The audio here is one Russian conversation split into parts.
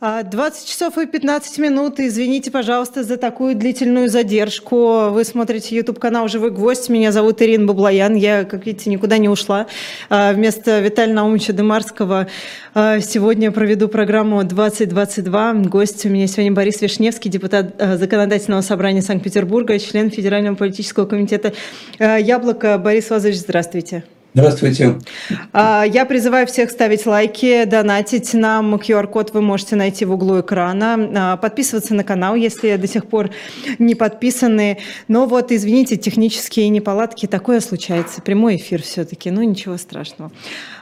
20 часов и 15 минут. Извините, пожалуйста, за такую длительную задержку. Вы смотрите YouTube-канал «Живой гвоздь». Меня зовут Ирина Баблоян. Я, как видите, никуда не ушла. А, вместо Виталия Наумовича Демарского а, сегодня проведу программу «2022». Гость у меня сегодня Борис Вишневский, депутат а, Законодательного собрания Санкт-Петербурга, член Федерального политического комитета «Яблоко». Борис Вазович, здравствуйте. Здравствуйте. А, я призываю всех ставить лайки, донатить нам. QR-код вы можете найти в углу экрана. А, подписываться на канал, если до сих пор не подписаны. Но вот, извините, технические неполадки, такое случается. Прямой эфир все-таки, ну ничего страшного.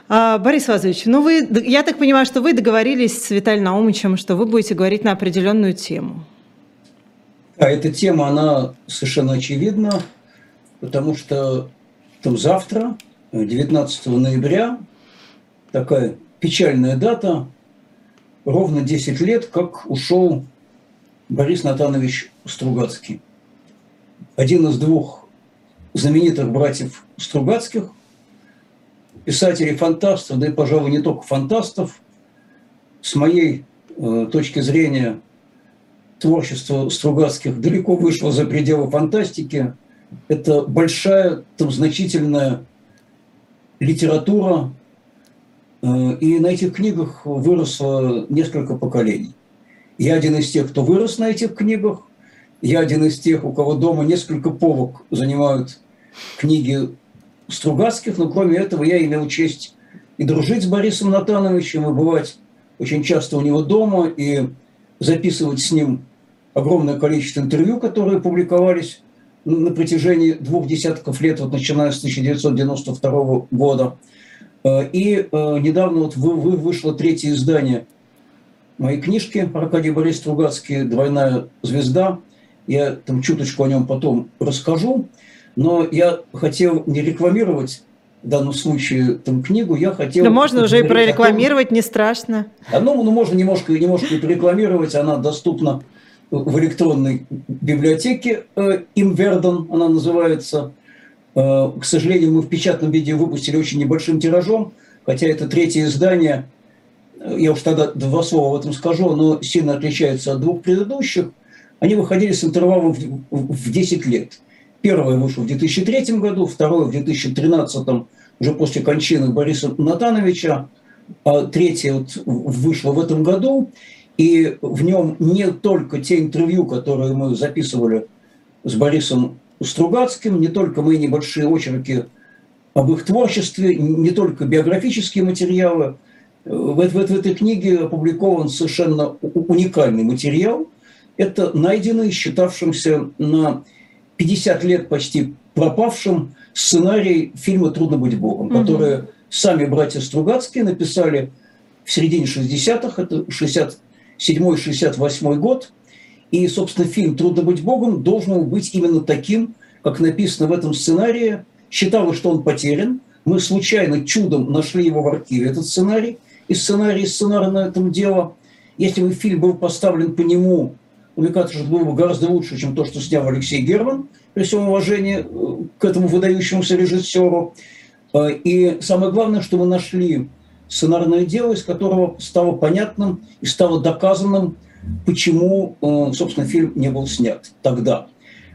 А, Борис Вазович, ну вы, я так понимаю, что вы договорились с Виталием Наумовичем, что вы будете говорить на определенную тему. Да, эта тема, она совершенно очевидна, потому что там завтра 19 ноября, такая печальная дата, ровно 10 лет, как ушел Борис Натанович Стругацкий. Один из двух знаменитых братьев Стругацких, писателей фантастов, да и, пожалуй, не только фантастов, с моей э, точки зрения, творчество Стругацких далеко вышло за пределы фантастики. Это большая, там, значительная литература, э, и на этих книгах выросло несколько поколений. Я один из тех, кто вырос на этих книгах. Я один из тех, у кого дома несколько полок занимают книги Стругацких, но кроме этого я имел честь и дружить с Борисом Натановичем, и бывать очень часто у него дома, и записывать с ним огромное количество интервью, которые публиковались на протяжении двух десятков лет, вот начиная с 1992 года. Э, и э, недавно вот вы, вы вышло третье издание моей книжки Аркадий Борис Стругацкий «Двойная звезда». Я там чуточку о нем потом расскажу. Но я хотел не рекламировать в данном случае там книгу, я хотел... Ну, можно уже и прорекламировать, не страшно. А, ну, ну, можно немножко, немножко и прорекламировать, она доступна в электронной библиотеке э, Имверден, она называется. Э, к сожалению, мы в печатном виде выпустили очень небольшим тиражом, хотя это третье издание, э, я уж тогда два слова об этом скажу, оно сильно отличается от двух предыдущих. Они выходили с интервалом в 10 лет. Первое вышло в 2003 году, второе в 2013, уже после кончины Бориса Натановича, а третье вот вышло в этом году. И в нем не только те интервью, которые мы записывали с Борисом Стругацким, не только мои небольшие очерки об их творчестве, не только биографические материалы. В, в, в этой книге опубликован совершенно уникальный материал. Это найденный, считавшимся на 50 лет почти пропавшим сценарий фильма «Трудно быть Богом», mm-hmm. который сами братья Стругацкие написали в середине 60-х, это 60 67-68 год. И, собственно, фильм «Трудно быть Богом» должен быть именно таким, как написано в этом сценарии. Считалось, что он потерян. Мы случайно, чудом нашли его в архиве, этот сценарий. И сценарий, и сценарий на этом дело. Если бы фильм был поставлен по нему, мне кажется, что было бы гораздо лучше, чем то, что снял Алексей Герман, при всем уважении э, к этому выдающемуся режиссеру. Э, и самое главное, что мы нашли сценарное дело, из которого стало понятным и стало доказанным, почему, э, собственно, фильм не был снят тогда.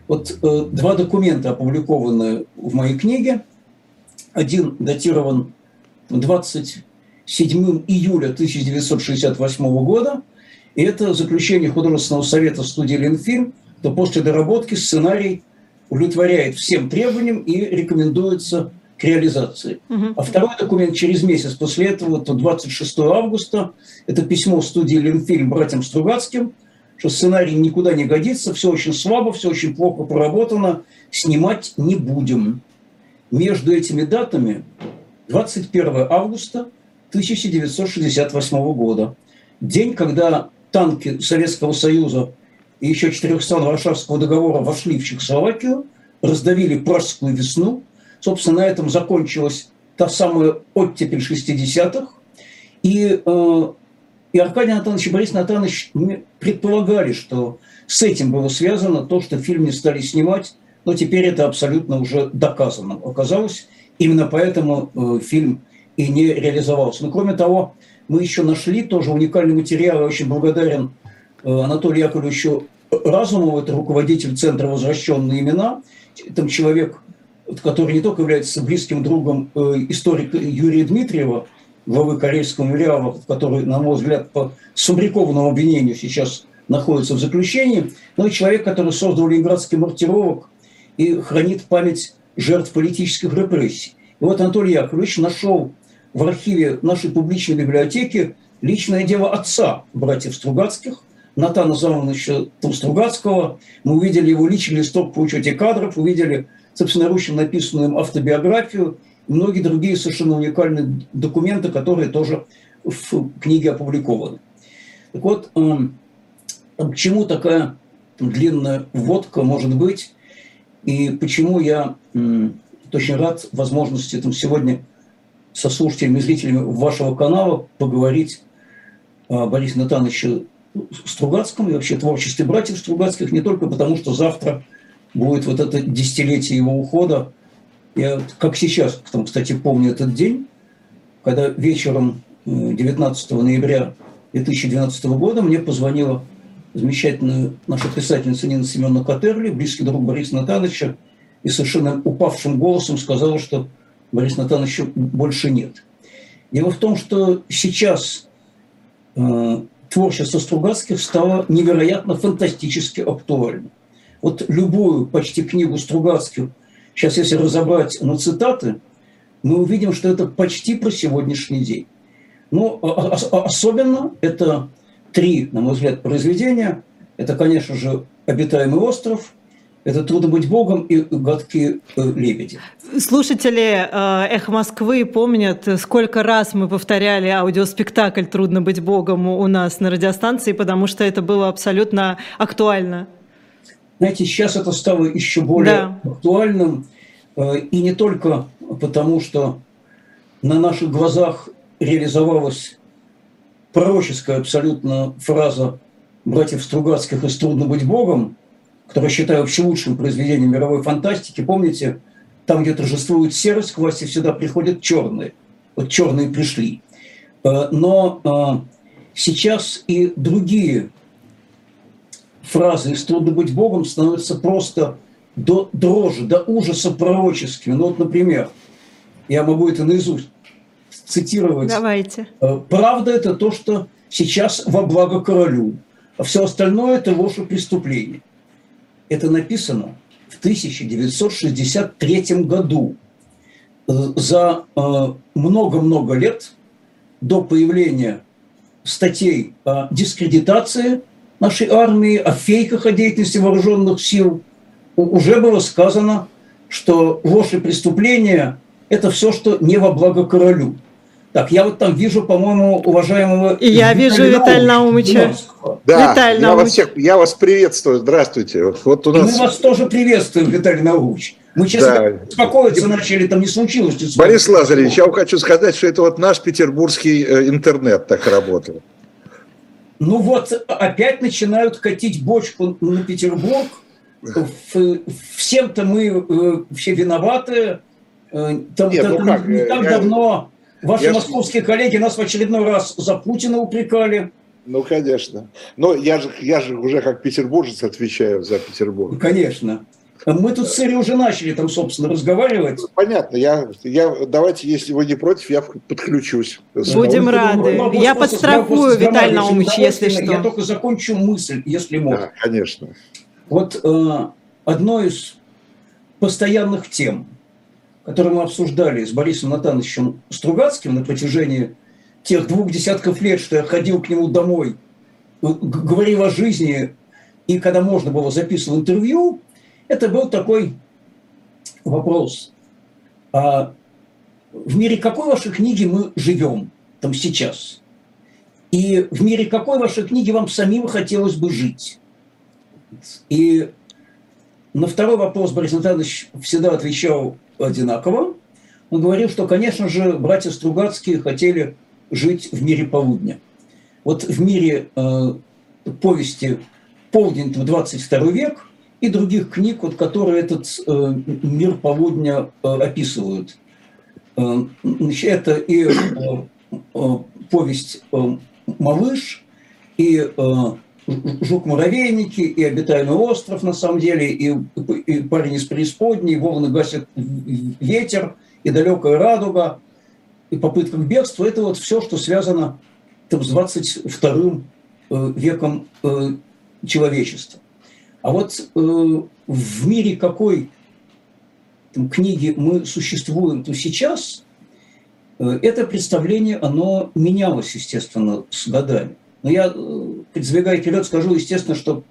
Вот э, два документа опубликованы в моей книге. Один датирован 27 июля 1968 года, и это заключение художественного совета студии «Ленфильм», то после доработки сценарий удовлетворяет всем требованиям и рекомендуется к реализации. Угу. А второй документ через месяц после этого, то 26 августа, это письмо студии «Ленфильм» братьям Стругацким, что сценарий никуда не годится, все очень слабо, все очень плохо проработано, снимать не будем. Между этими датами 21 августа 1968 года, день, когда танки Советского Союза и еще четырех стран Варшавского договора вошли в Чехословакию, раздавили пражскую весну – Собственно, на этом закончилась та самая оттепель 60-х. И, э, и Аркадий Натанович и Борис Натанович предполагали, что с этим было связано то, что фильм не стали снимать, но теперь это абсолютно уже доказано. Оказалось, именно поэтому э, фильм и не реализовался. Но кроме того, мы еще нашли тоже уникальный материал. Я очень благодарен э, Анатолию Яковлевичу Разумову, это руководитель Центра «Возвращенные имена». Там человек, который не только является близким другом э, историка Юрия Дмитриева, главы Корейского мемориала, который, на мой взгляд, по сфабрикованному обвинению сейчас находится в заключении, но и человек, который создал ленинградский мартировок и хранит память жертв политических репрессий. И вот Анатолий Яковлевич нашел в архиве нашей публичной библиотеки личное дело отца братьев Стругацких, Натана Замовича Стругацкого. Мы увидели его личный листок по учете кадров, увидели собственноручно написанную автобиографию и многие другие совершенно уникальные документы, которые тоже в книге опубликованы. Так вот, эм, к чему такая длинная вводка может быть, и почему я очень рад возможности там, сегодня со слушателями и зрителями вашего канала поговорить о Борисе Натановиче Стругацком и вообще творчестве братьев Стругацких, не только потому, что завтра будет вот это десятилетие его ухода. Я, как сейчас, кстати, помню этот день, когда вечером 19 э, ноября 2012 года мне позвонила замечательная наша писательница Нина Семеновна Катерли, близкий друг Бориса Натановича, и совершенно упавшим голосом сказала, что Бориса Натановича больше нет. Дело в том, что сейчас э, творчество Стругацких стало невероятно фантастически актуальным. Вот любую почти книгу Стругацких, сейчас если разобрать на цитаты, мы увидим, что это почти про сегодняшний день. Ну, а, а, а, особенно это три, на мой взгляд, произведения. Это, конечно же, «Обитаемый остров», это «Трудно быть Богом» и «Гадкие э, лебеди». Слушатели э, «Эхо Москвы» помнят, сколько раз мы повторяли аудиоспектакль «Трудно быть Богом» у нас на радиостанции, потому что это было абсолютно актуально. Знаете, сейчас это стало еще более да. актуальным, э, и не только потому, что на наших глазах реализовалась пророческая абсолютно фраза братьев Стругацких из «Трудно быть Богом», которую считаю вообще лучшим произведением мировой фантастики. Помните, там, где торжествует серость, к власти всегда приходят черные. Вот черные пришли. Э, но э, сейчас и другие фразы из «Трудно быть Богом» становятся просто до дрожи, до ужаса пророческими. Ну вот, например, я могу это наизусть цитировать. Давайте. Э, Правда это то, что сейчас во благо королю, а все остальное это ложь и преступление. Это написано в 1963 году, э, за э, много-много лет до появления статей о дискредитации нашей армии, о фейках о деятельности вооруженных сил, уже было сказано, что ложь и преступление – это все, что не во благо королю. Так, я вот там вижу, по-моему, уважаемого... И я вижу Виталия Наумовича. Да, Виталий я, вас всех, я вас приветствую, здравствуйте. Вот у нас... И мы вас тоже приветствуем, Виталий Наумович. Мы, честно да. беспокоиться начали, там не случилось. Не Борис Лазаревич, я хочу сказать, что это вот наш петербургский э, интернет так работал. Ну вот, опять начинают катить бочку на Петербург. Всем-то мы э, все виноваты. Э, там, Нет, ну как, не так давно Ваши я московские коллеги нас в очередной раз за Путина упрекали. Ну, конечно. Но я же, я же уже как петербуржец отвечаю за Петербург. Конечно. Мы тут с Ирой уже начали там, собственно, разговаривать. Понятно. Я, я, давайте, если вы не против, я подключусь. Будем ну, рады. Вопрос, я подстрахую, Виталий Наумович, если что. Я только закончу мысль, если можно. Да, конечно. Вот э, одно из постоянных тем – который мы обсуждали с Борисом Натановичем Стругацким на протяжении тех двух десятков лет, что я ходил к нему домой, говорил о жизни, и когда можно было записывал интервью, это был такой вопрос. А в мире какой вашей книги мы живем там сейчас? И в мире какой вашей книги вам самим хотелось бы жить? И на второй вопрос Борис Натанович всегда отвечал одинаково. Он говорил, что, конечно же, братья Стругацкие хотели жить в мире полудня. Вот в мире э, повести «Полдень» 22 век и других книг, вот, которые этот э, мир полудня э, описывают. Это и повесть «Малыш», и «Жук-муравейники», и «Обитаемый остров», на самом деле, и, и «Парень из преисподней», и «Волны гасят ветер», и «Далекая радуга», и «Попытка к бегству» – это вот все, что связано там, с 22 веком человечества. А вот в мире какой там, книги мы существуем, то сейчас это представление, оно менялось, естественно, с годами. Но я, предвигая вперед, скажу, естественно, что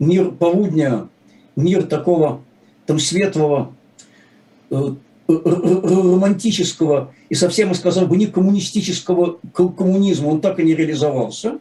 мир полудня, мир такого там светлого, романтического и совсем, я сказал бы, не коммунистического коммунизма, он так и не реализовался.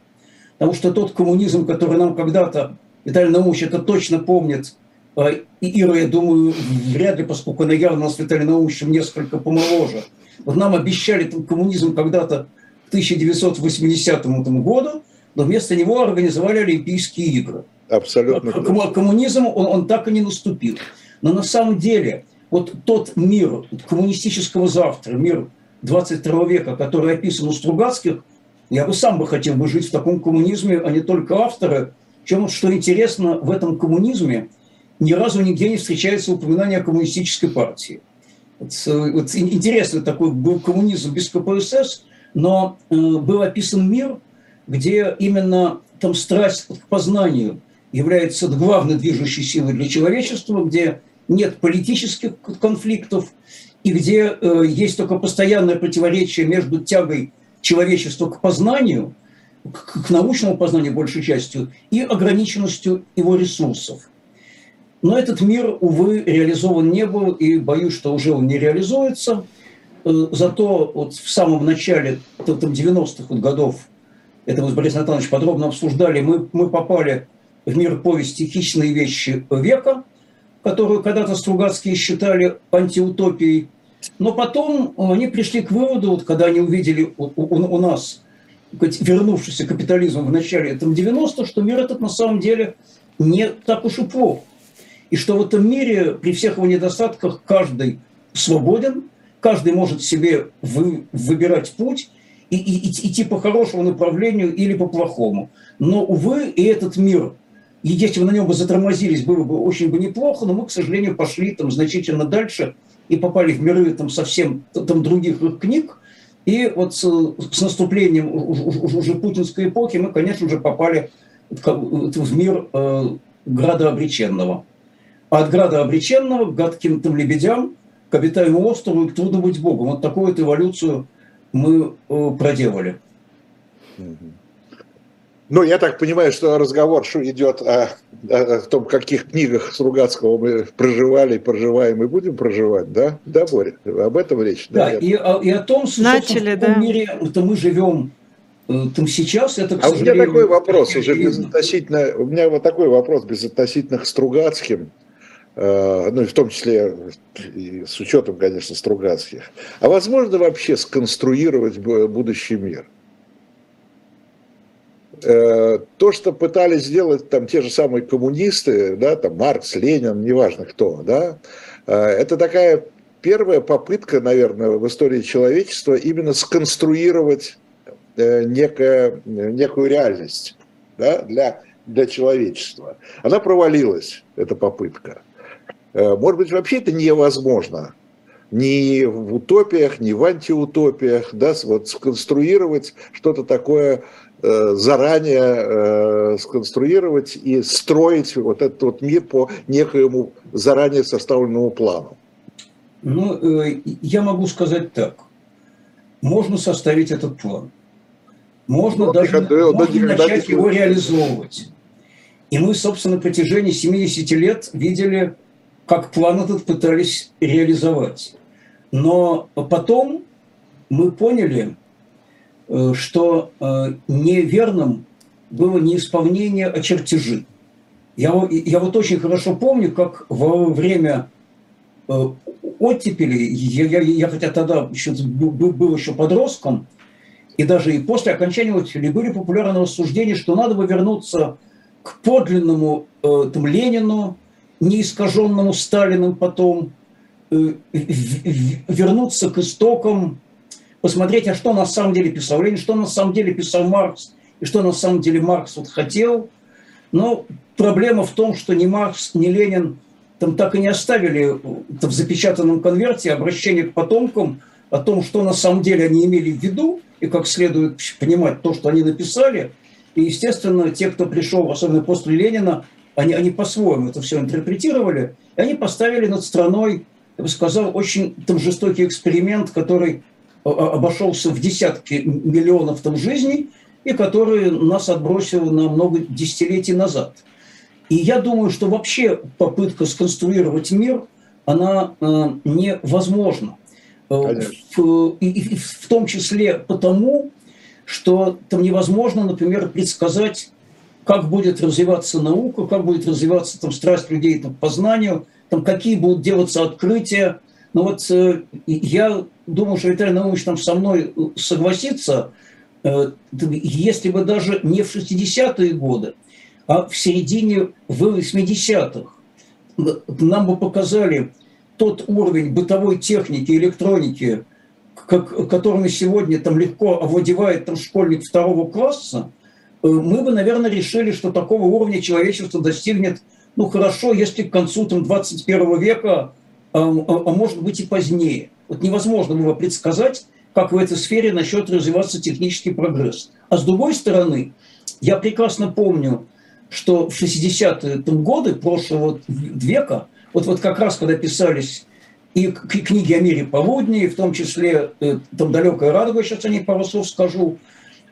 Потому что тот коммунизм, который нам когда-то Виталий Наумович это точно помнит, а, и Ира, я думаю, вряд ли, поскольку явно с Виталием Наумовичем несколько помоложе. Вот нам обещали там, коммунизм когда-то к 1980 году, но вместо него организовали Олимпийские игры. Абсолютно. Коммунизм, он, он так и не наступил. Но на самом деле, вот тот мир коммунистического завтра, мир 22 века, который описан у Стругацких, я бы сам бы хотел бы жить в таком коммунизме, а не только авторы. Чем что интересно, в этом коммунизме ни разу нигде не встречается упоминание о коммунистической партии. Вот, вот интересный такой был коммунизм без КПСС, но э, был описан мир, где именно там страсть к познанию является главной движущей силой для человечества, где нет политических конфликтов, и где э, есть только постоянное противоречие между тягой человечества к познанию, к, научному познанию большей частью, и ограниченностью его ресурсов. Но этот мир, увы, реализован не был, и боюсь, что уже он не реализуется. Э, зато вот в самом начале там, 90-х годов, это мы с Борисом Натановичем подробно обсуждали, мы, мы попали в мир повести «Хищные вещи века», которую когда-то Стругацкие считали антиутопией. Но потом они пришли к выводу, вот, когда они увидели у, у, у нас вернувшийся капитализм в начале там, 90-х, что мир этот на самом деле не так уж и плох. И что в этом мире при всех его недостатках каждый свободен, каждый может себе вы, выбирать путь и, и, и идти по хорошему направлению или по плохому. Но, увы, и этот мир и если бы на нем бы затормозились, было бы очень бы неплохо, но мы, к сожалению, пошли там значительно дальше и попали в миры там совсем там других книг. И вот с, с наступлением уже путинской эпохи мы, конечно же, попали в мир э, града обреченного. А от града обреченного к гадким там лебедям, к обитаемому острову и к трудно быть Богом. Вот такую вот эволюцию мы э, проделали. Mm-hmm. Ну, я так понимаю, что разговор идет о, о том, в каких книгах Стругацкого мы проживали, проживаем и будем проживать, да? Да, Боря? Об этом речь. Да, да и, о, и о том, что Начали, в каком да. мире это мы живем э, там сейчас, это, к А у меня такой вопрос уже безотносительно, у меня вот такой вопрос безотносительно к Стругацким, э, ну и в том числе и с учетом, конечно, Стругацких. А возможно вообще сконструировать будущий мир? Э, то, что пытались сделать там те же самые коммунисты, да, там Маркс, Ленин, неважно кто, да, э, это такая первая попытка, наверное, в истории человечества именно сконструировать э, некое, некую реальность да, для, для человечества. Она провалилась, эта попытка. Может быть, вообще это невозможно ни в утопиях, ни в антиутопиях, да, вот сконструировать что-то такое заранее э, сконструировать и строить вот этот вот мир по некоему заранее составленному плану? Ну, э, я могу сказать так. Можно составить этот план. Можно ну, даже никогда, можно начать его реализовывать. И мы, собственно, на протяжении 70 лет видели, как план этот пытались реализовать. Но потом мы поняли, Э, что э, неверным было не исполнение, а чертежи. Я, я вот очень хорошо помню, как во время э, оттепели, я, я, я хотя тогда еще, был, был еще подростком, и даже и после окончания оттепели были популярны рассуждения, что надо бы вернуться к подлинному там, Ленину, неискаженному Сталиным потом, вернуться к истокам, посмотреть, а что на самом деле писал Ленин, что на самом деле писал Маркс, и что на самом деле Маркс вот хотел. Но проблема в том, что ни Маркс, ни Ленин там так и не оставили в запечатанном конверте обращение к потомкам о том, что на самом деле они имели в виду, и как следует понимать то, что они написали. И, естественно, те, кто пришел, особенно после Ленина, они, они по-своему это все интерпретировали, и они поставили над страной, я бы сказал, очень там жестокий эксперимент, который обошелся в десятки миллионов там жизней, и который нас отбросил на много десятилетий назад. И я думаю, что вообще попытка сконструировать мир, она э, невозможна. Э, в, и, и в том числе потому, что там невозможно, например, предсказать, как будет развиваться наука, как будет развиваться там, страсть людей там, к познанию, там, какие будут делаться открытия. Но вот э, я думаю, что Виталий Наумович там со мной э, согласится, э, если бы даже не в 60-е годы, а в середине 80-х нам бы показали тот уровень бытовой техники, электроники, как, которыми сегодня там легко овладевает там школьник второго класса, э, мы бы, наверное, решили, что такого уровня человечество достигнет, ну хорошо, если к концу там, 21 века, а, а, а может быть и позднее. Вот невозможно было предсказать, как в этой сфере начнет развиваться технический прогресс. А с другой стороны, я прекрасно помню, что в 60-е годы прошлого века – вот, вот как раз когда писались и книги о мире полудней, в том числе э, там «Далекая радуга», сейчас о ней пару слов скажу,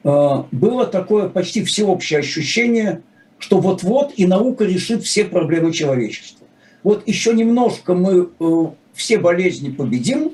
э, было такое почти всеобщее ощущение, что вот-вот и наука решит все проблемы человечества. Вот еще немножко мы э, все болезни победим,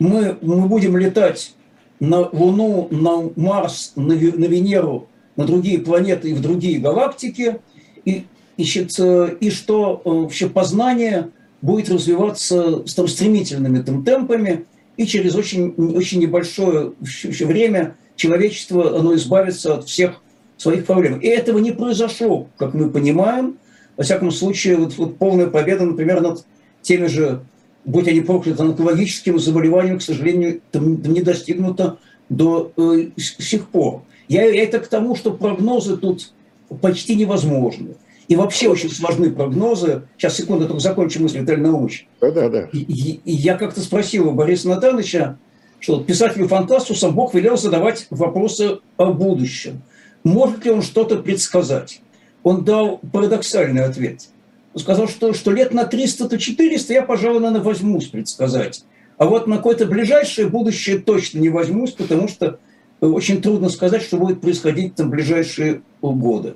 мы, мы будем летать на Луну, на Марс, на, на Венеру, на другие планеты и в другие галактики, и Значит, и что э, вообще познание будет развиваться там, стремительными там, темпами, и через очень, очень небольшое время человечество оно избавится от всех своих проблем. И этого не произошло, как мы понимаем. Во всяком случае, вот, вот полная победа, например, над теми же, будь они прокляты, онкологическими заболеваниями, к сожалению, там не достигнуто до э, сих пор. Я, я это к тому, что прогнозы тут почти невозможны. И вообще очень сложны прогнозы. Сейчас, секунду, только закончу мысль, Виталий Наумович. Да, да, да. И, и я как-то спросил у Бориса Натановича, что писателю-фантасту сам Бог велел задавать вопросы о будущем. Может ли он что-то предсказать? Он дал парадоксальный ответ. Сказал, что, что лет на 300-400 я, пожалуй, наверное, возьмусь предсказать. А вот на какое-то ближайшее будущее точно не возьмусь, потому что очень трудно сказать, что будет происходить там ближайшие годы.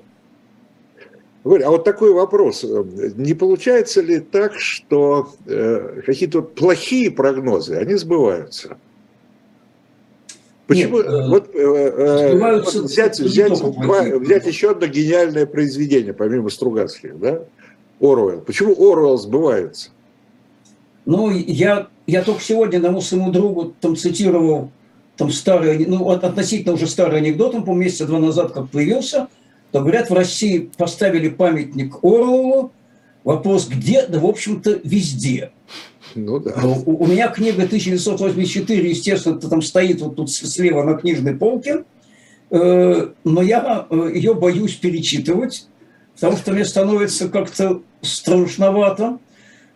Валя, а вот такой вопрос. Не получается ли так, что э, какие-то плохие прогнозы, они сбываются? Почему? Нет, э, вот, э, вот взять, взять, два, взять еще одно гениальное произведение, помимо Стругацких, да? Оруэлл. Почему Оруэлл сбывается? Ну, я, я только сегодня одному своему другу там цитировал там старый, ну, относительно уже старый анекдот, он, по месяца два назад как появился – то, говорят, в России поставили памятник Орлову. Вопрос где? Да, в общем-то, везде. Ну да. У, у меня книга 1984, естественно, там стоит вот тут слева на книжной полке, э, но я э, ее боюсь перечитывать, потому что мне становится как-то страшновато.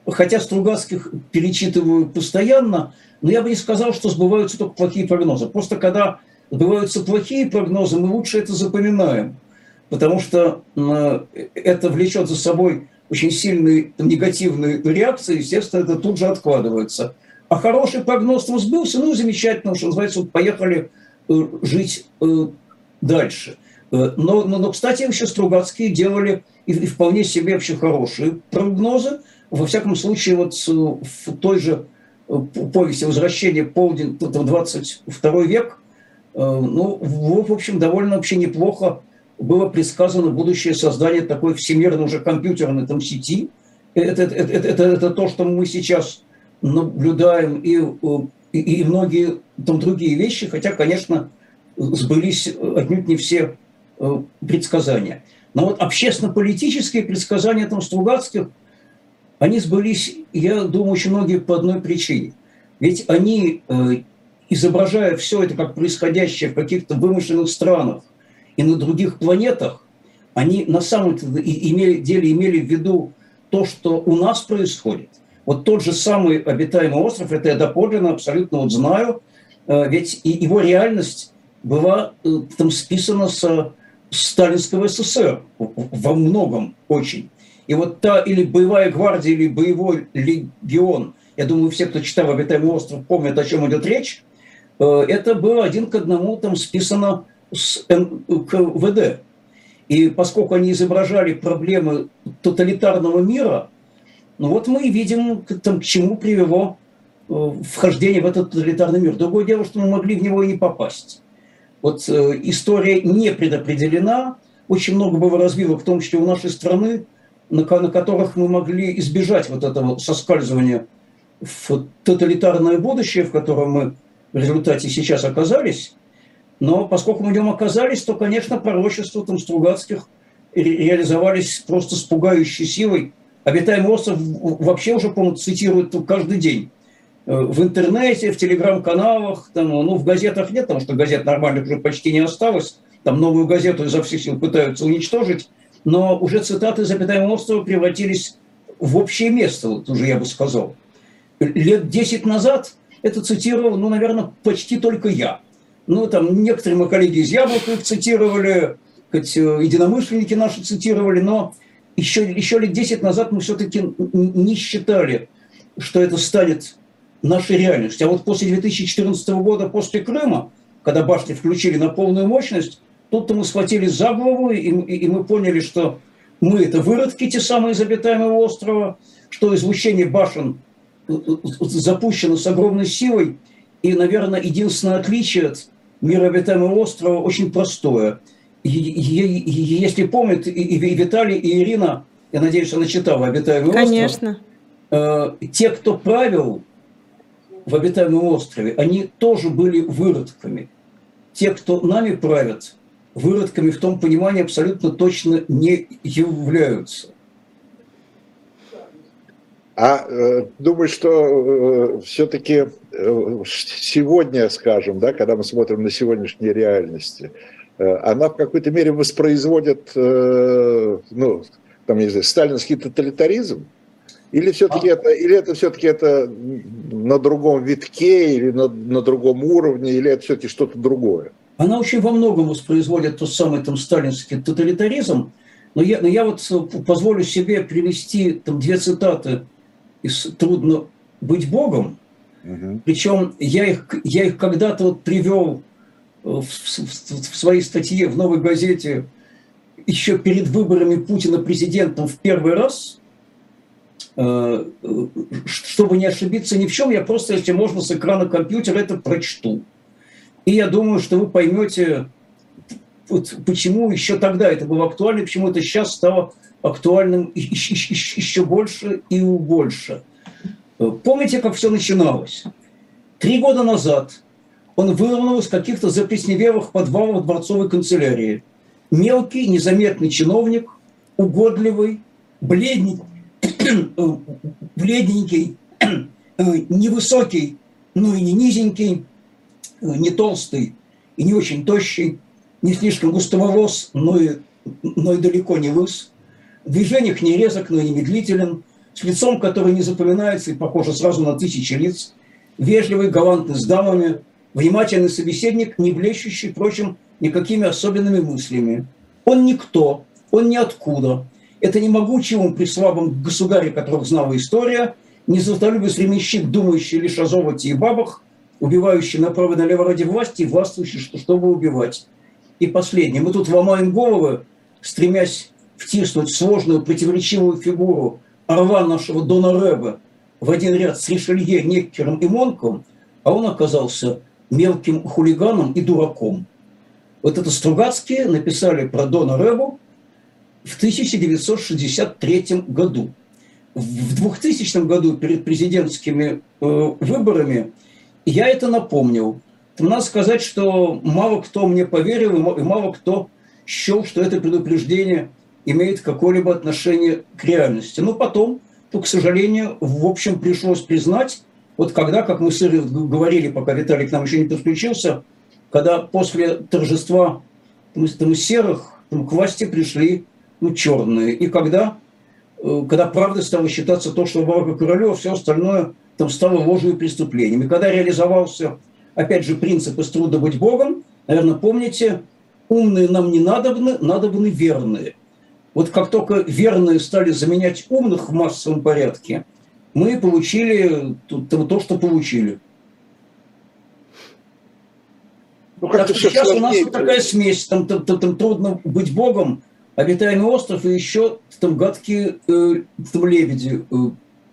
Хотя Стругацких перечитываю постоянно, но я бы не сказал, что сбываются только плохие прогнозы. Просто когда сбываются плохие прогнозы, мы лучше это запоминаем – потому что это влечет за собой очень сильные негативные реакции, естественно, это тут же откладывается. А хороший прогноз сбылся, ну, замечательно, что называется, поехали э, жить э, дальше. Э, но, но, но, кстати, вообще Стругацкие делали и, и вполне себе вообще хорошие прогнозы. Во всяком случае, вот в той же повести «Возвращение полдень» 22 век, ну, в общем, довольно вообще неплохо было предсказано будущее создание такой всемирной уже компьютерной там сети. Это, это, это, это, это то, что мы сейчас наблюдаем, и, и, и многие там другие вещи, хотя, конечно, сбылись отнюдь не все э, предсказания. Но вот общественно-политические предсказания там Стругацких, они сбылись, я думаю, очень многие по одной причине. Ведь они, э, изображая все это как происходящее в каких-то вымышленных странах и на других планетах, они на самом деле имели в виду то, что у нас происходит. Вот тот же самый обитаемый остров, это я доподлинно абсолютно вот знаю, э, ведь и его реальность была э, там списана с сталинского СССР во многом очень. И вот та или боевая гвардия, или боевой легион, я думаю, все, кто читал «Обитаемый остров», помнят, о чем идет речь, э, это было один к одному там списано с НКВД. И поскольку они изображали проблемы тоталитарного мира, ну вот мы видим, там, к чему привело э, вхождение в этот тоталитарный мир. Другое дело, что мы могли в него и не попасть. Вот э, история не предопределена, очень много было развилок, в том числе у нашей страны, на, на которых мы могли избежать вот этого соскальзывания в тоталитарное будущее, в котором мы в результате сейчас оказались. Но поскольку мы в нем оказались, то, конечно, пророчества там Стругацких реализовались просто с пугающей силой. Обитаемый остров вообще уже, по-моему, цитируют каждый день. Э, в интернете, в телеграм-каналах, там, ну, в газетах нет, потому что газет нормальных уже почти не осталось. Там новую газету изо всех сил пытаются уничтожить. Но уже цитаты из обитаемого острова превратились в общее место, вот уже я бы сказал. Лет 10 назад это цитировал, ну, наверное, почти только я. Ну, там некоторые мои коллеги из Яблока их цитировали, хоть э, единомышленники наши цитировали, но еще, еще лет 10 назад мы все-таки не считали, что это станет нашей реальности. А вот после 2014 года, после Крыма, когда башни включили на полную мощность, тут-то мы схватили за голову, и, и, и мы поняли, что мы – это выродки, те самые из обитаемого острова, что излучение башен э, э, запущено с огромной силой, и, наверное, единственное отличие от мира обитаемого острова очень простое. И, и, и, если помнят, и, Виталий, и Ирина, я надеюсь, она читала «Обитаемый Конечно. остров», э, те, кто правил в обитаемом острове, они тоже были выродками. Те, кто нами правят, выродками в том понимании абсолютно точно не являются. А э, думаю, что э, все-таки э, сегодня, скажем, да, когда мы смотрим на сегодняшние реальности, э, она в какой-то мере воспроизводит, э, ну, там, не знаю, сталинский тоталитаризм, или все-таки а... это, или это все-таки это на другом витке, или на, на другом уровне, или это все-таки что-то другое? Она очень во многом воспроизводит тот самый там сталинский тоталитаризм, но я, но я вот позволю себе привести там две цитаты из «Трудно быть Богом», угу. причем я их, я их когда-то вот привел в, в, в своей статье в «Новой газете» еще перед выборами Путина президентом в первый раз – Э, чтобы не ошибиться ни в чем, я просто, если можно, с экрана компьютера это прочту. И я думаю, что вы поймете, вот почему еще тогда это было актуально, почему это сейчас стало актуальным еще больше и больше. Э, помните, как все начиналось? Три года назад он вырвал из каких-то заплесневелых подвалов дворцовой канцелярии. Мелкий, незаметный чиновник, угодливый, бледный, бледненький, невысокий, но и не низенький, не толстый и не очень тощий, не слишком густоволос, но и, но и далеко не лыс, в движениях не резок, но и не медлителен, с лицом, который не запоминается и похоже сразу на тысячи лиц, вежливый, галантный с дамами, внимательный собеседник, не блещущий, впрочем, никакими особенными мыслями. Он никто, он ниоткуда, это не могучий ум при слабом государе, которых знала история, не золотолюбый временщик, думающий лишь о золоте и бабах, убивающий направо и налево ради власти и властвующий, чтобы убивать. И последнее. Мы тут ломаем головы, стремясь втиснуть сложную противоречивую фигуру орла нашего Дона Рэба в один ряд с Ришелье, Неккером и Монком, а он оказался мелким хулиганом и дураком. Вот это Стругацкие написали про Дона Рэбу, в 1963 году. В 2000 году перед президентскими э, выборами я это напомнил. Надо сказать, что мало кто мне поверил, и мало кто счел, что это предупреждение имеет какое-либо отношение к реальности. Но потом то, к сожалению, в общем, пришлось признать, вот когда, как мы с Ирой говорили, пока Виталий к нам еще не подключился, когда после торжества там, там, серых там, к власти пришли ну, черные, и когда, э, когда правда стало считаться то, что Барбара Королева, все остальное там стало ложью и преступлением. И когда реализовался, опять же, принцип из труда быть Богом, наверное, помните, умные нам не надобны, надобны верные. Вот как только верные стали заменять умных в массовом порядке, мы получили то, что получили. Ну, так что сейчас у нас вот такая смесь, там, там, там, там трудно быть богом, обитаемый остров и еще там гадкие э, там лебеди, э,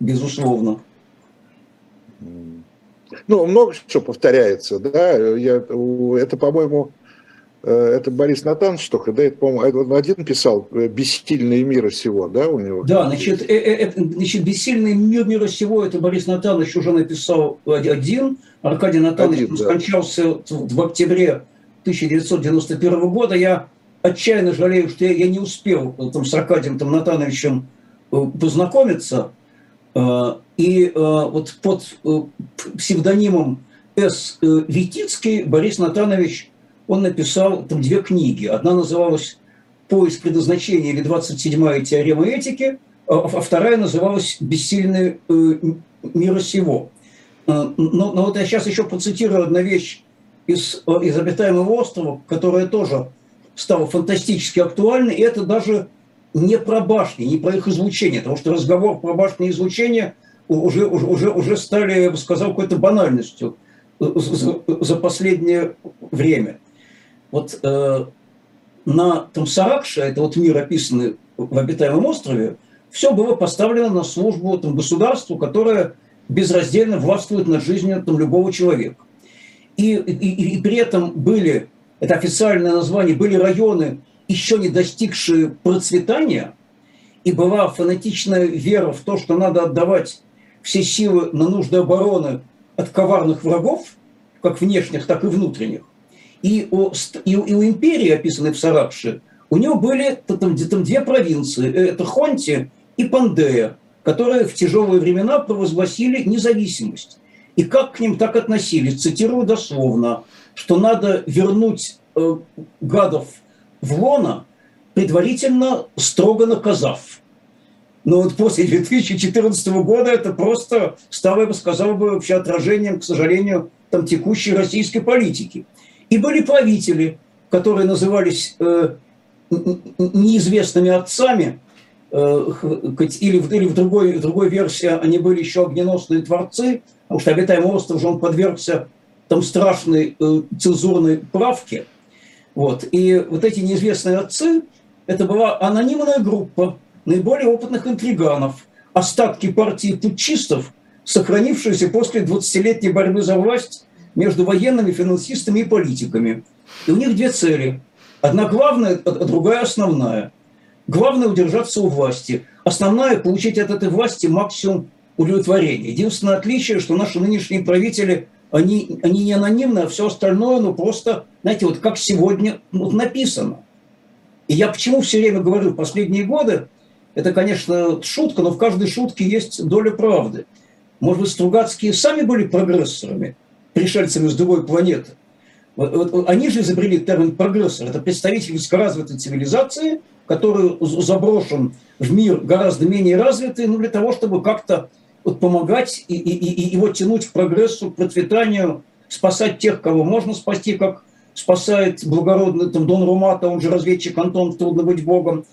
безусловно. Ну, много что повторяется, да, я, это, по-моему, Э, это Борис Натанович только, да, это, по-моему, один писал э, «Бессильный мира всего», да, у него? Да, значит, э, э, значит «Бессильный мир мира всего» это Борис Натанович уже написал один, Аркадий Натанович один, да. скончался в октябре 1991 года. Я отчаянно жалею, что я, я не успел там, с Аркадием там, Натановичем познакомиться. И вот под псевдонимом С. Витицкий Борис Натанович – он написал там две книги. Одна называлась «Поиск предназначения» или «27-я теорема этики», а, а вторая называлась «Бессильный э, мира сего». Э, но, но вот я сейчас еще процитирую одну вещь из, э, из «Обитаемого острова», которая тоже стала фантастически актуальной, и это даже не про башни, не про их излучение, потому что разговор про башни и излучение уже, уже, уже стали, я бы сказал, какой-то банальностью за, за последнее время. Вот э, на Тамсаракше, это вот мир, описанный в обитаемом острове, все было поставлено на службу там, государству, которое безраздельно властвует над жизнью там, любого человека. И, и, и при этом были, это официальное название, были районы, еще не достигшие процветания, и была фанатичная вера в то, что надо отдавать все силы на нужды обороны от коварных врагов, как внешних, так и внутренних. И у, и, и у империи, описанной в Саракше, у него были там, там две провинции, э, это Хонти и Пандея, которые в тяжелые времена провозгласили независимость. И как к ним так относились? Цитирую дословно, что надо вернуть э, гадов в лона, предварительно строго наказав. Но вот после 2014 года это просто стало, я бы сказал, бы, вообще отражением, к сожалению, там, текущей российской политики. И были правители, которые назывались э, неизвестными отцами, э, или, в, или в, другой, в другой версии они были еще огненосные творцы, потому что обитаемый остров же он подвергся там страшной э, цензурной правке. Вот. И вот эти неизвестные отцы, это была анонимная группа наиболее опытных интриганов, остатки партии путчистов, сохранившиеся после 20-летней борьбы за власть между военными, финансистами и политиками. И у них две цели. Одна главная, а другая основная. Главное – удержаться у власти. Основная – получить от этой власти максимум удовлетворения. Единственное отличие, что наши нынешние правители, они, они не анонимны, а все остальное, ну просто, знаете, вот как сегодня вот написано. И я почему все время говорю, последние годы, это, конечно, шутка, но в каждой шутке есть доля правды. Может быть, Стругацкие сами были прогрессорами, пришельцами с другой планеты. Вот, вот, они же изобрели термин прогрессор. Это представитель низкоразвитой цивилизации, который заброшен в мир гораздо менее развитый, ну, для того, чтобы как-то вот, помогать и, и, и его тянуть к прогрессу, к процветанию, спасать тех, кого можно спасти, как спасает благородный там, Дон Румата, он же разведчик Антон «Трудно быть Богом».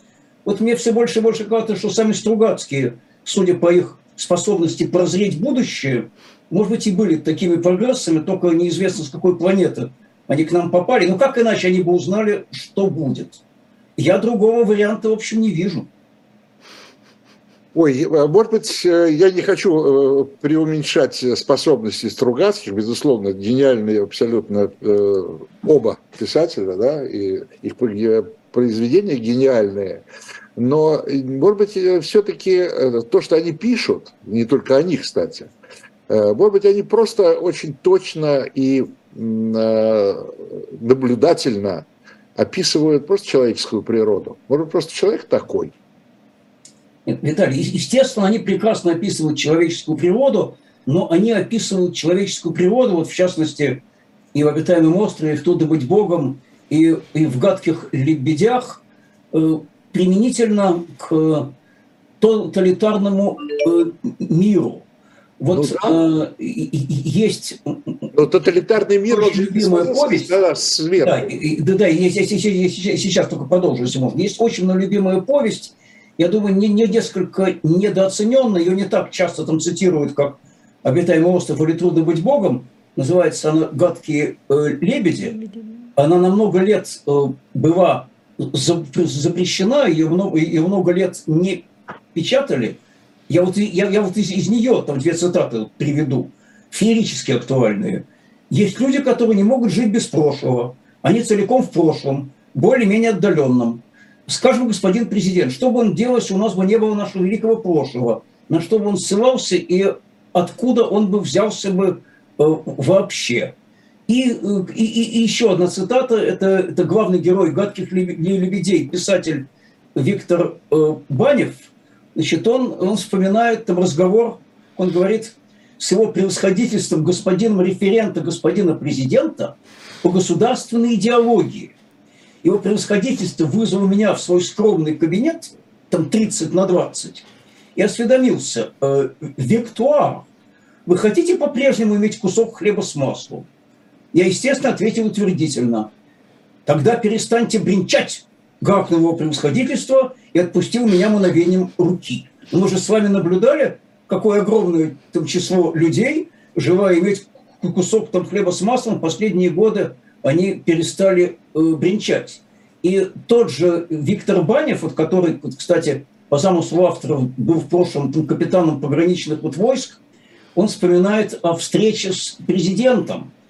Вот мне все больше и больше кажется, что сами Стругацкие, судя по их способности прозреть будущее, может быть, и были такими прогрессами, только неизвестно с какой планеты они к нам попали. Но как иначе они бы узнали, что будет? Я другого варианта, в общем, не вижу. Ой, а может быть, э, я не хочу э, преуменьшать способности Стругацких, безусловно, гениальные абсолютно э, оба писателя, да, и их произведения гениальные, но, может быть, все-таки то, что они пишут, не только они, кстати, Э, может быть, они просто очень точно и э, наблюдательно описывают просто человеческую природу. Может просто человек такой. Виталий, естественно, они прекрасно описывают человеческую природу, но они описывают человеческую природу, вот в частности, и в обитаемом острове, и в «Туда быть Богом», и, и в «Гадких лебедях», э, применительно к тоталитарному э, миру. Вот ну, да. э, есть... Но тоталитарный мир, он же любимая повесть. Да, да, да, да я, я, я, я, я сейчас только продолжу, если можно. Есть очень любимая повесть, я думаю, не, не несколько недооцененная, ее не так часто там цитируют, как «Обитаемый остров» или «Трудно быть Богом», называется она «Гадкие э, лебеди». Она на много лет э, была запрещена, ее много, ее много лет не печатали. Я вот, я, я вот из, из нее там две цитаты приведу, феерически актуальные. Есть люди, которые не могут жить без прошлого. Они целиком в прошлом, более-менее отдаленном. Скажем, господин президент, что бы он делал, если у нас бы не было нашего великого прошлого? На что бы он ссылался и откуда он бы взялся бы э, вообще? И, и, и еще одна цитата, это, это главный герой «Гадких лебедей», писатель Виктор э, Банев. Значит, он, он вспоминает там разговор, он говорит, с его превосходительством господином референта, господина президента по государственной идеологии. Его превосходительство вызвал меня в свой скромный кабинет, там 30 на 20, и осведомился, э, «Виктуар, вы хотите по-прежнему иметь кусок хлеба с маслом?» Я, естественно, ответил утвердительно. «Тогда перестаньте бренчать!» Гаркнул его превосходительство и отпустил меня мановением руки. Мы же с вами наблюдали, какое огромное там, число людей, желая иметь кусок там, хлеба с маслом, последние годы они перестали э, бренчать. И тот же Виктор Банев, вот, который, вот, кстати, по замыслу авторов был в прошлом там, капитаном пограничных вот, войск, он вспоминает о встрече с президентом –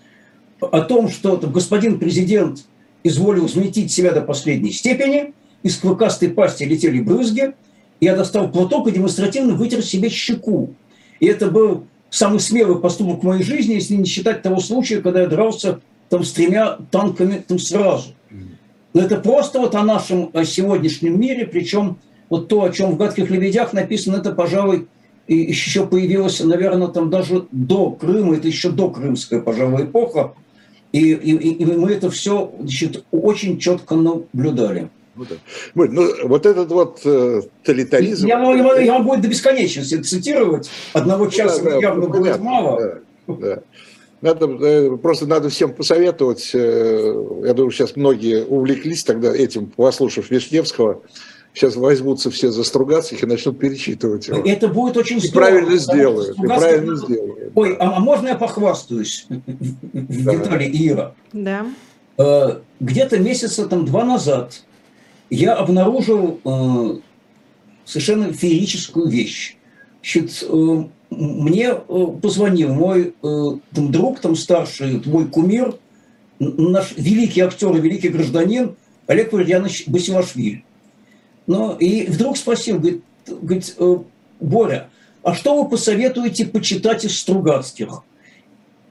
о том, что господин президент изволил взметить себя до последней степени, из клыкастой пасти летели брызги, я достал платок и демонстративно вытер себе щеку. И это был самый смелый поступок в моей жизни, если не считать того случая, когда я дрался там с тремя танками там сразу. Но это просто вот о нашем о сегодняшнем мире, причем вот то, о чем в «Гадких лебедях» написано, это, пожалуй, и еще появилось, наверное, там даже до Крыма, это еще до крымская, пожалуй, эпоха, и, и, и мы это все значит, очень четко наблюдали. Ну, да. ну, вот этот вот э, тоталитаризм... Я, я, я могу до бесконечности цитировать. Одного часа ну, да, явно ну, будет понятно, мало. Да, да. Надо, э, просто надо всем посоветовать. Э, я думаю, сейчас многие увлеклись тогда этим, послушав Вишневского сейчас возьмутся все за Стругацких и начнут перечитывать его. Это будет очень здорово. И правильно сделают. И правильно сделают. Ой, а, а можно я похвастаюсь. Виталий и Ира? Да. Э, где-то месяца там два назад я обнаружил совершенно феерическую вещь. Значит, мне позвонил мой там, друг, там старший, мой кумир, наш великий актер и великий гражданин Олег Валерьянович Басилашвили. Ну, и вдруг спросил, говорит, говорит, «Э, Боря, а что вы посоветуете почитать из Стругацких?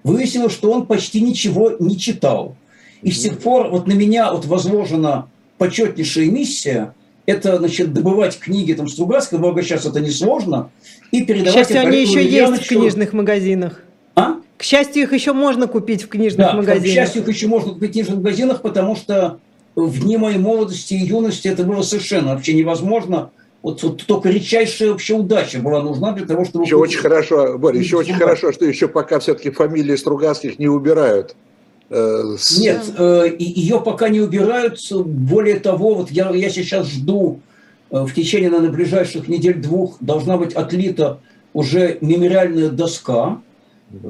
Выяснилось, что он почти ничего не читал. И с тех пор вот на меня вот возложена почетнейшая миссия – это, значит, добывать книги там Стругацкого, благо сейчас это несложно, и передавать... К счастью, они еще есть в книжных магазинах. А? К счастью, их еще можно купить в книжных да, магазинах. к счастью, их еще можно купить в книжных магазинах, потому что в дни моей молодости и юности это было совершенно вообще невозможно. Вот, вот только редчайшая вообще удача была нужна для того, чтобы... Еще очень хорошо, Боря, еще очень хорошо, что еще пока все-таки фамилии Стругацких не убирают. Э, с... Нет, э, ее пока не убирают. Более того, вот я, я сейчас жду э, в течение, наверное, ближайших недель-двух должна быть отлита уже мемориальная доска,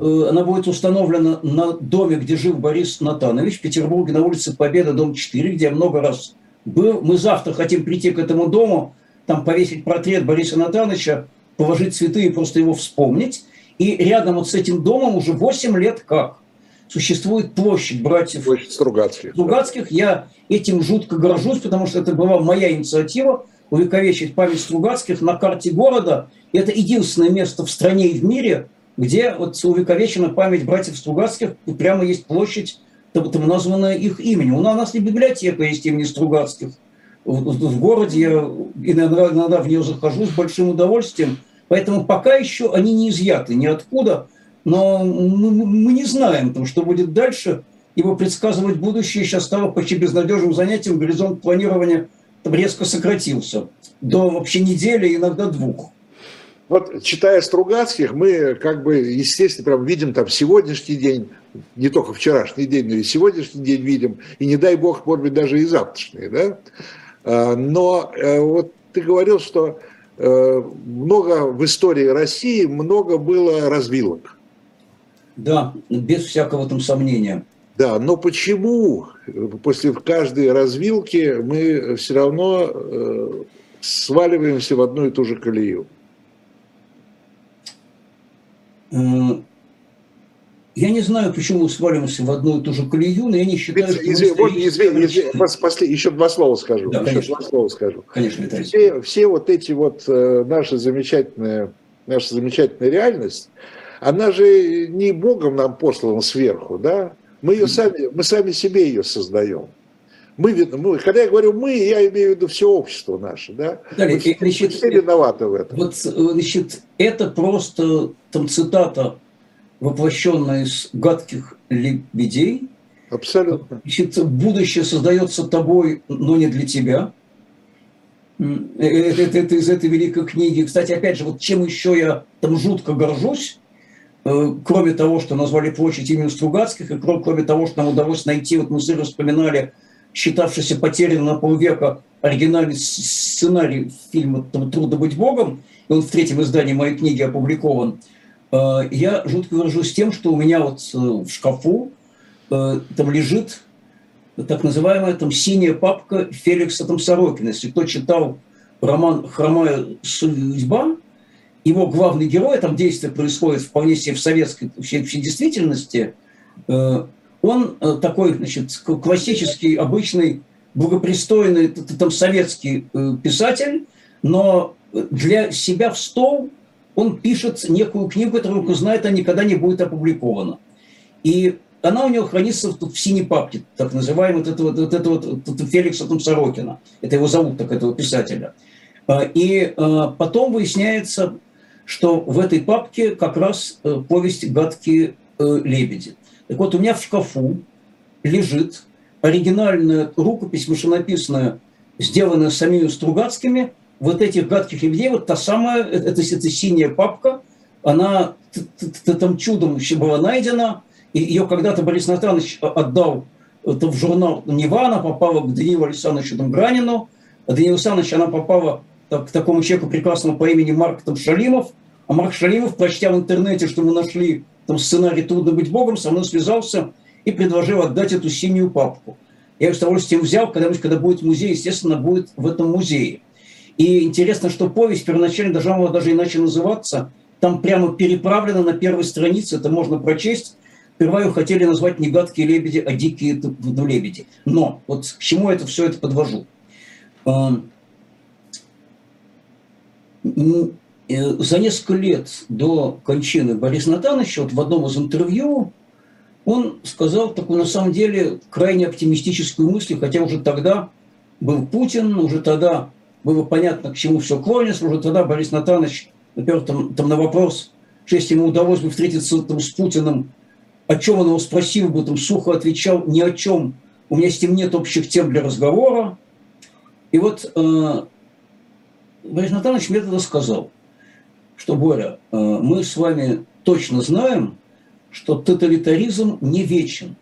она будет установлена на доме, где жил Борис Натанович, в Петербурге, на улице Победа, дом 4, где я много раз был. Мы завтра хотим прийти к этому дому, там повесить портрет Бориса Натановича, положить цветы и просто его вспомнить. И рядом вот с этим домом уже 8 лет как существует площадь братьев площадь Стругацких. Стругацких. Да. Я этим жутко горжусь, потому что это была моя инициатива увековечить память Стругацких на карте города. И это единственное место в стране и в мире, где вот увековечена память братьев Стругацких, и прямо есть площадь, там, там названная их именем. У нас и библиотека есть имени Стругацких. В, в городе я иногда, иногда в нее захожу с большим удовольствием. Поэтому пока еще они не изъяты ниоткуда, но мы, не знаем, что будет дальше. Ибо предсказывать будущее сейчас стало почти безнадежным занятием. Горизонт планирования резко сократился до вообще недели, иногда двух. Вот читая Стругацких, мы как бы, естественно, прям видим там сегодняшний день, не только вчерашний день, но и сегодняшний день видим, и не дай бог, может быть, даже и завтрашний, да? А, но э, вот ты говорил, что э, много в истории России, много было развилок. Да, без всякого там сомнения. Да, но почему после каждой развилки мы все равно э, сваливаемся в одну и ту же колею? Я не знаю, почему свалимся в одну и ту же колею, но я не считаю, что... Извини, вот, извини, извини, после, еще два слова скажу. Да, еще два слова скажу. Конечно, Виталий. Все, все вот эти вот э, наши замечательные, наша замечательная реальность, она же не Богом нам послана сверху, да? Мы ее сами, мы сами себе ее создаем. Мы, мы, когда я говорю мы, я имею в виду все общество наше, да? Далее, мы, значит, все виноваты в этом. Вот, значит, это просто там цитата воплощенная из гадких лебедей. Абсолютно. Значит, будущее создается тобой, но не для тебя. Это, это, это из этой великой книги. Кстати, опять же, вот чем еще я там жутко горжусь, э, кроме того, что назвали площадь имени Стругацких, и кроме того, что нам удалось найти, вот мы с вспоминали, считавшийся потерянным на полвека оригинальный сценарий фильма «Трудно быть Богом», и он в третьем издании моей книги опубликован – Э, я жутко горжусь тем, что у меня вот э, в шкафу э, там лежит так называемая там синяя папка Феликса там Сорокина. Если кто читал роман «Хромая судьба», его главный герой, там действие происходит вполне себе в советской вообще, действительности, он такой, значит, классический, обычный, благопристойный, там советский писатель, но для себя в стол – он пишет некую книгу, которую он знает, она никогда не будет опубликована. И она у него хранится в, в синей папке, так называемой, вот это вот, вот, это вот, вот Феликса там Сорокина. Это его зовут, так этого писателя. И потом выясняется, что в этой папке как раз э, повесть «Гадкие э, лебеди». Так вот, у меня в шкафу лежит оригинальная рукопись машинописная, сделанная самими Стругацкими – вот этих гадких лебедей, вот та самая, это, это синяя папка, она там чудом еще была найдена, и ее когда-то Борис Натанович отдал это в журнал «Нева», она попала к Даниилу Александровичу Гранину, а Даниил Александрович, она попала к такому человеку прекрасному по имени Марк там, Шалимов, а Марк Шалимов, прочтя в интернете, что мы нашли там сценарий «Трудно быть Богом», со мной связался и предложил отдать эту синюю папку. Я ее с удовольствием взял, когда, когда будет музей, естественно, будет в этом музее. И интересно, что повесть первоначально должна была даже иначе называться. Там прямо переправлено на первой странице, это можно прочесть. Сперва ее хотели назвать не гадкие лебеди, а дикие лебеди. Но вот к чему это все это подвожу? Э, за несколько лет до кончины Бориса Натановича, вот в одном из интервью, он сказал такую, на самом деле, крайне оптимистическую мысль, хотя уже тогда был Путин, уже тогда было понятно, к чему все клонится. Уже тогда Борис Натанович, например, там, там на вопрос, что ему удалось бы встретиться там, с Путиным, о чем он его спросил бы, там сухо отвечал, ни о чем. У меня с ним нет общих тем для разговора. И вот э, Борис Натанович мне тогда сказал, что, Боря, э, мы с вами точно знаем, что тоталитаризм не вечен,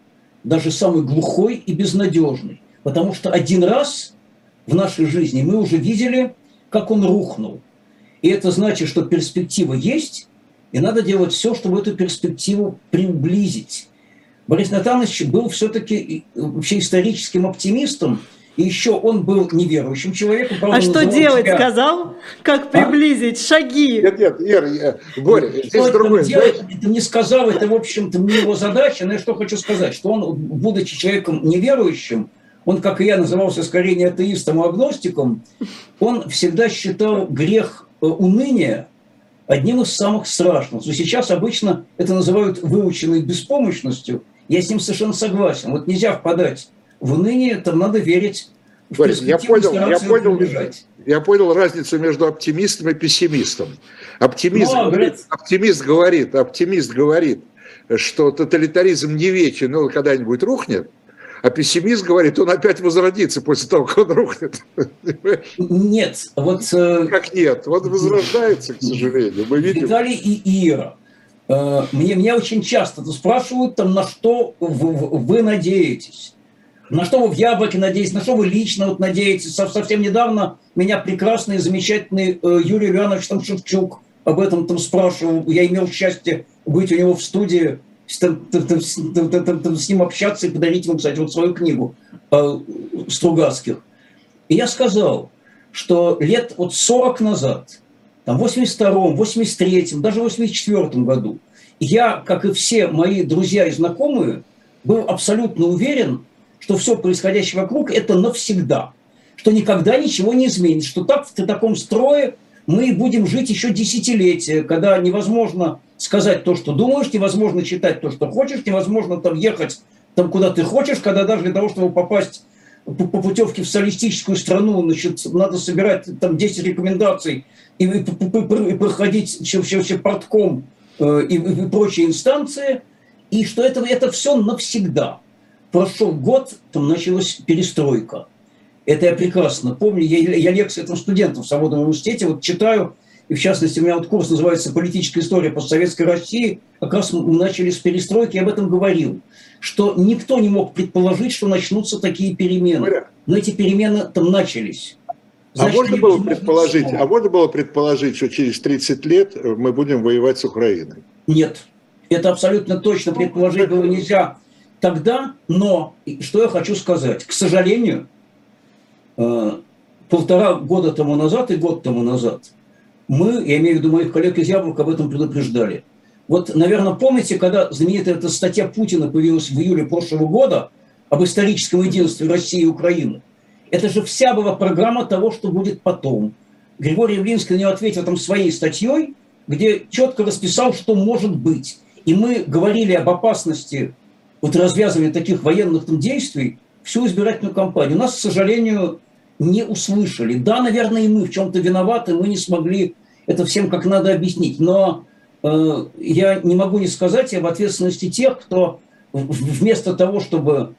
даже самый глухой и безнадежный. Потому что один раз в нашей жизни, мы уже видели, как он рухнул. И это значит, что перспектива есть, и надо делать все, чтобы эту перспективу приблизить. Борис Натанович был все-таки вообще историческим оптимистом, и еще он был неверующим человеком. А что делать, себя... сказал? Как приблизить? А? Шаги? Нет, нет, Ир, я... Боря, здесь что другой. Делать, это не сказал, это, в общем-то, не его задача, но я что хочу сказать, что он, будучи человеком неверующим, он, как и я, назывался скорее не атеистом, а агностиком, он всегда считал грех э, уныния одним из самых страшных. Но сейчас обычно это называют выученной беспомощностью. Я с ним совершенно согласен. Вот нельзя впадать в уныние, там надо верить Борис, я понял, я понял, я понял разницу между оптимистом и пессимистом. Оптимист, Но, говорит, оптимист говорит, оптимист говорит, что тоталитаризм не вечен, но когда-нибудь рухнет. А пессимист говорит, он опять возродится после того, как он рухнет. Нет, вот... Э, как нет? Он возрождается, к сожалению. Мы видим. Виталий и Ира. Э, мне, меня очень часто спрашивают, там, на что вы, вы надеетесь. На что вы в Яблоке надеетесь, на что вы лично вот надеетесь. Совсем недавно меня прекрасный замечательный э, Юрий Иванович там, Шевчук об этом там спрашивал. Я имел счастье быть у него в студии с ним общаться и подарить ему, кстати, вот свою книгу э, Стругацких. И я сказал, что лет вот 40 назад, там, в 82-м, 83-м, даже в 84-м году, я, как и все мои друзья и знакомые, был абсолютно уверен, что все происходящее вокруг – это навсегда, что никогда ничего не изменится, что так в таком строе мы будем жить еще десятилетия, когда невозможно сказать то, что думаешь, невозможно читать то, что хочешь, невозможно там ехать там, куда ты хочешь, когда даже для того, чтобы попасть по, по путевке в социалистическую страну, значит, надо собирать там 10 рекомендаций и, и, и, и проходить все, все, все портком э, и, и прочие инстанции, и что это, это все навсегда. Прошел год, там началась перестройка. Это я прекрасно помню. Я, я лекции там студентам в Свободном университете вот читаю, и в частности у меня вот курс называется «Политическая история постсоветской России». Как раз мы начали с перестройки, я об этом говорил, что никто не мог предположить, что начнутся такие перемены. Но эти перемены там начались. А Значит, а можно было предположить, а можно было предположить, что через 30 лет мы будем воевать с Украиной? Нет, это абсолютно точно предположить было нельзя тогда, но что я хочу сказать, к сожалению, Э, полтора года тому назад и год тому назад мы, я имею в виду моих коллег из Яблока, об этом предупреждали. Вот, наверное, помните, когда знаменитая эта статья Путина появилась в июле прошлого года об историческом единстве России и Украины? Это же вся была программа того, что будет потом. Григорий Явлинский на нее ответил там своей статьей, где четко расписал, что может быть. И мы говорили об опасности вот развязывания таких военных там действий всю избирательную кампанию. Нас, к сожалению, не услышали. Да, наверное, и мы в чем-то виноваты, мы не смогли это всем как надо объяснить. Но э, я не могу не сказать об ответственности тех, кто вместо того, чтобы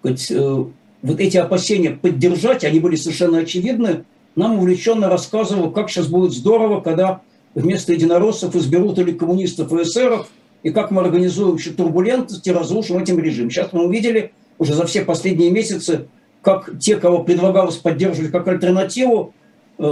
сказать, э, вот эти опасения поддержать, они были совершенно очевидны, нам увлеченно рассказывал, как сейчас будет здорово, когда вместо единороссов изберут или коммунистов и эсеров, и как мы организуем еще турбулентность и разрушим этим режим. Сейчас мы увидели уже за все последние месяцы, как те, кого предлагалось поддерживать как альтернативу, э,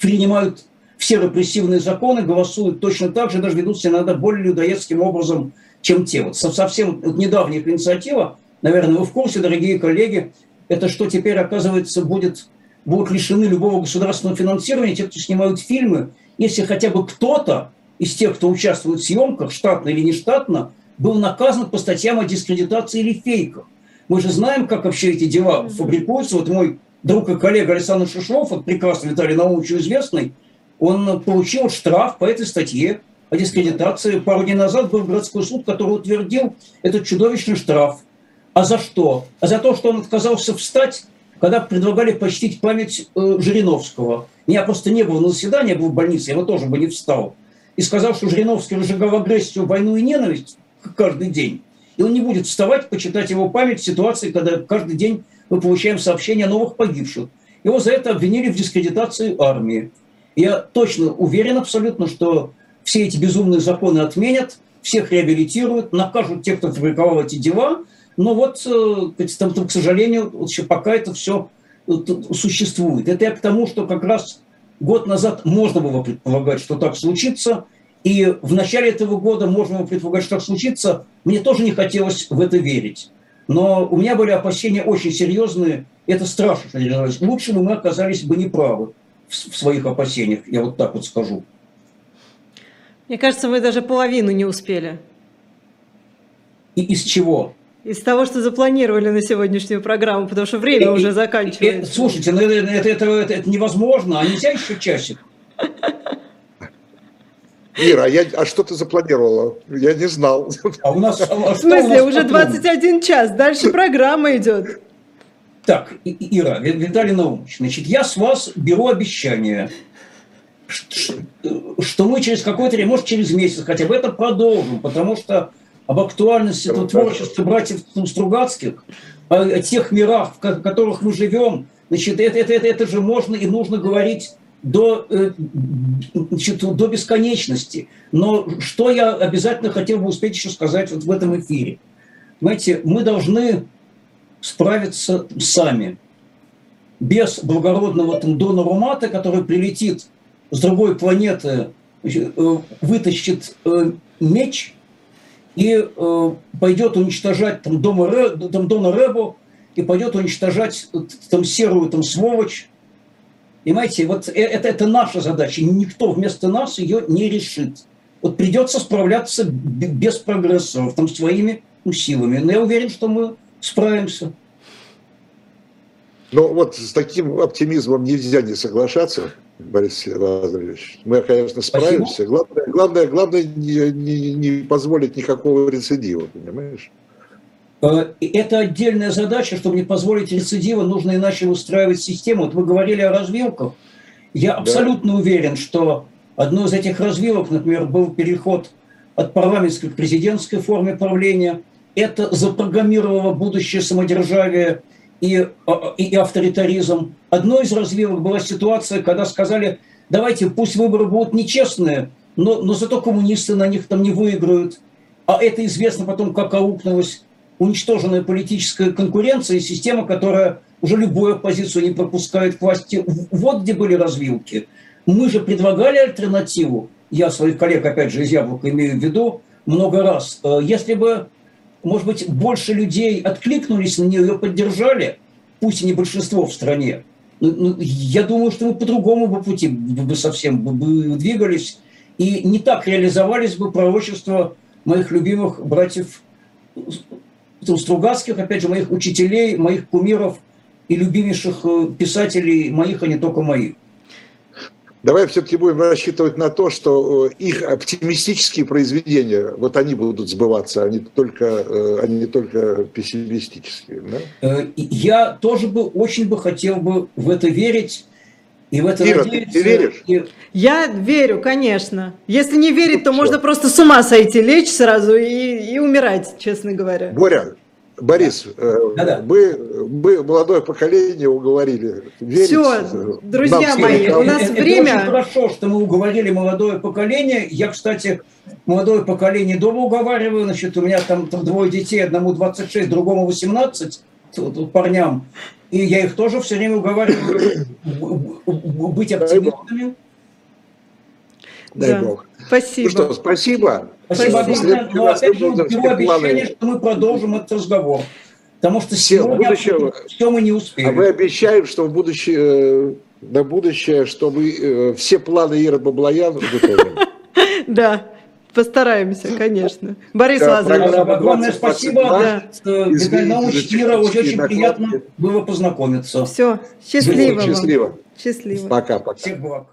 принимают все репрессивные законы, голосуют точно так же, даже ведут себя иногда более людоедским образом, чем те. Вот совсем вот недавняя инициатива, наверное, вы в курсе, дорогие коллеги, это что теперь, оказывается, будет, будут лишены любого государственного финансирования те, кто снимают фильмы, если хотя бы кто-то из тех, кто участвует в съемках, штатно или нештатно, был наказан по статьям о дискредитации или фейках. Мы же знаем, как вообще эти дела фабрикуются. Вот мой друг и коллега Александр Шишлов, вот прекрасный Виталий Наумович известный, он получил штраф по этой статье о дискредитации. Пару дней назад был городской суд, который утвердил этот чудовищный штраф. А за что? А за то, что он отказался встать, когда предлагали почтить память э, Жириновского. Я просто не был на заседании, я был в больнице, я бы тоже бы не встал. И сказал, что Жириновский разжигал агрессию, войну и ненависть каждый день и он не будет вставать, почитать его память в ситуации, когда каждый день мы получаем сообщения о новых погибших. Его за это обвинили в дискредитации армии. Я точно уверен абсолютно, что все эти безумные законы отменят, всех реабилитируют, накажут тех, кто фабриковал эти дела. Но вот, э, там, там, к сожалению, вот еще пока это все э, существует. Это я к тому, что как раз год назад можно было предполагать, что так случится – и в начале этого года можно предполагать, что так случится. Мне тоже не хотелось в это верить. Но у меня были опасения очень серьезные. Это страшно. Лучше бы мы оказались бы неправы в своих опасениях, я вот так вот скажу. Мне кажется, вы даже половину не успели. И из чего? Из того, что запланировали на сегодняшнюю программу, потому что время и, уже заканчивается. И, слушайте, ну, это, это, это, это невозможно, а нельзя еще часик? Ира, а, я, а что ты запланировала? Я не знал. А у нас, а в смысле, уже 21 час, дальше программа идет. Так, Ира, Виталий Наумович, значит, я с вас беру обещание, что мы через какое-то время, может, через месяц хотя бы это продолжим, потому что об актуальности этого творчества братьев Стругацких, о тех мирах, в которых мы живем, значит, это, это, это, это же можно и нужно говорить до, э, значит, до бесконечности. Но что я обязательно хотел бы успеть еще сказать вот в этом эфире? Понимаете, мы должны справиться сами. Без благородного там, донора мата, который прилетит с другой планеты, э, вытащит э, меч и пойдет уничтожать там, дома, там, Дона Рэбу, и пойдет уничтожать там серую там сволочь, Понимаете, вот э, это, это наша задача. Никто вместо нас ее не решит. Вот придется справляться без прогрессоров, там, своими силами. Но я уверен, что мы справимся. Ну вот с таким оптимизмом нельзя не соглашаться, Борис Лазаревич. Мы, конечно, справимся. Главное, главное, главное не, не, не позволить никакого рецидива, понимаешь? Э, это отдельная задача, чтобы не позволить рецидива, нужно иначе выстраивать систему. Вот вы говорили о развилках. Я да. абсолютно уверен, что одной из этих развилок, например, был переход от парламентской к президентской форме правления. Это запрограммировало будущее самодержавие и, а, и, и авторитаризм. Одной из развилок была ситуация, когда сказали, давайте пусть выборы будут нечестные, но, но зато коммунисты на них там не выиграют. А это известно потом, как аукнулось уничтоженная политическая конкуренция и система, которая уже любую оппозицию не пропускает к власти. Вот где были развилки. Мы же предлагали альтернативу, я своих коллег, опять же, из Яблока имею в виду, много раз. Э, если бы, может быть, больше людей откликнулись на нее, ее поддержали, пусть и не большинство в стране, ну, ну, я думаю, что мы по другому бы пути бы совсем бы двигались, и не так реализовались бы пророчества моих любимых братьев Стругацких, опять же, моих учителей, моих кумиров и любимейших э, писателей моих, а не только моих. Давай все-таки будем рассчитывать на то, что э, их оптимистические произведения, вот они будут сбываться, они только, э, они не только пессимистические. Да? Я тоже бы очень бы хотел бы в это верить. И в это Ира, надеяться. Ты, ты веришь? И... Я верю, конечно. Если не верить, то Все. можно просто с ума сойти, лечь сразу и, и умирать, честно говоря. Боря, Борис, да. мы, э, мы молодое поколение уговорили. Верить Все, друзья мои, у нас это, время... Это очень хорошо, что мы уговорили молодое поколение. Я, кстати, молодое поколение дома уговариваю. Значит, у меня там, там двое детей, одному 26, другому 18 парням. И я их тоже все время уговариваю быть оптимистами. Дай да. Бог. Спасибо. Ну что, спасибо. Спасибо. спасибо. Но опять же, беру обещание, что мы продолжим этот разговор. Потому что все, сегодня будущее, все мы не успеем. А мы обещаем, что в будущее, э, на будущее, что мы э, все планы Иры Баблоян выполним. Да. Постараемся, конечно. Борис да, Лазаревич. Огромное спасибо. Да. Виталий Ира, очень приятно было познакомиться. Все, счастливо. Счастливо. Счастливо. Пока-пока. Всех благ.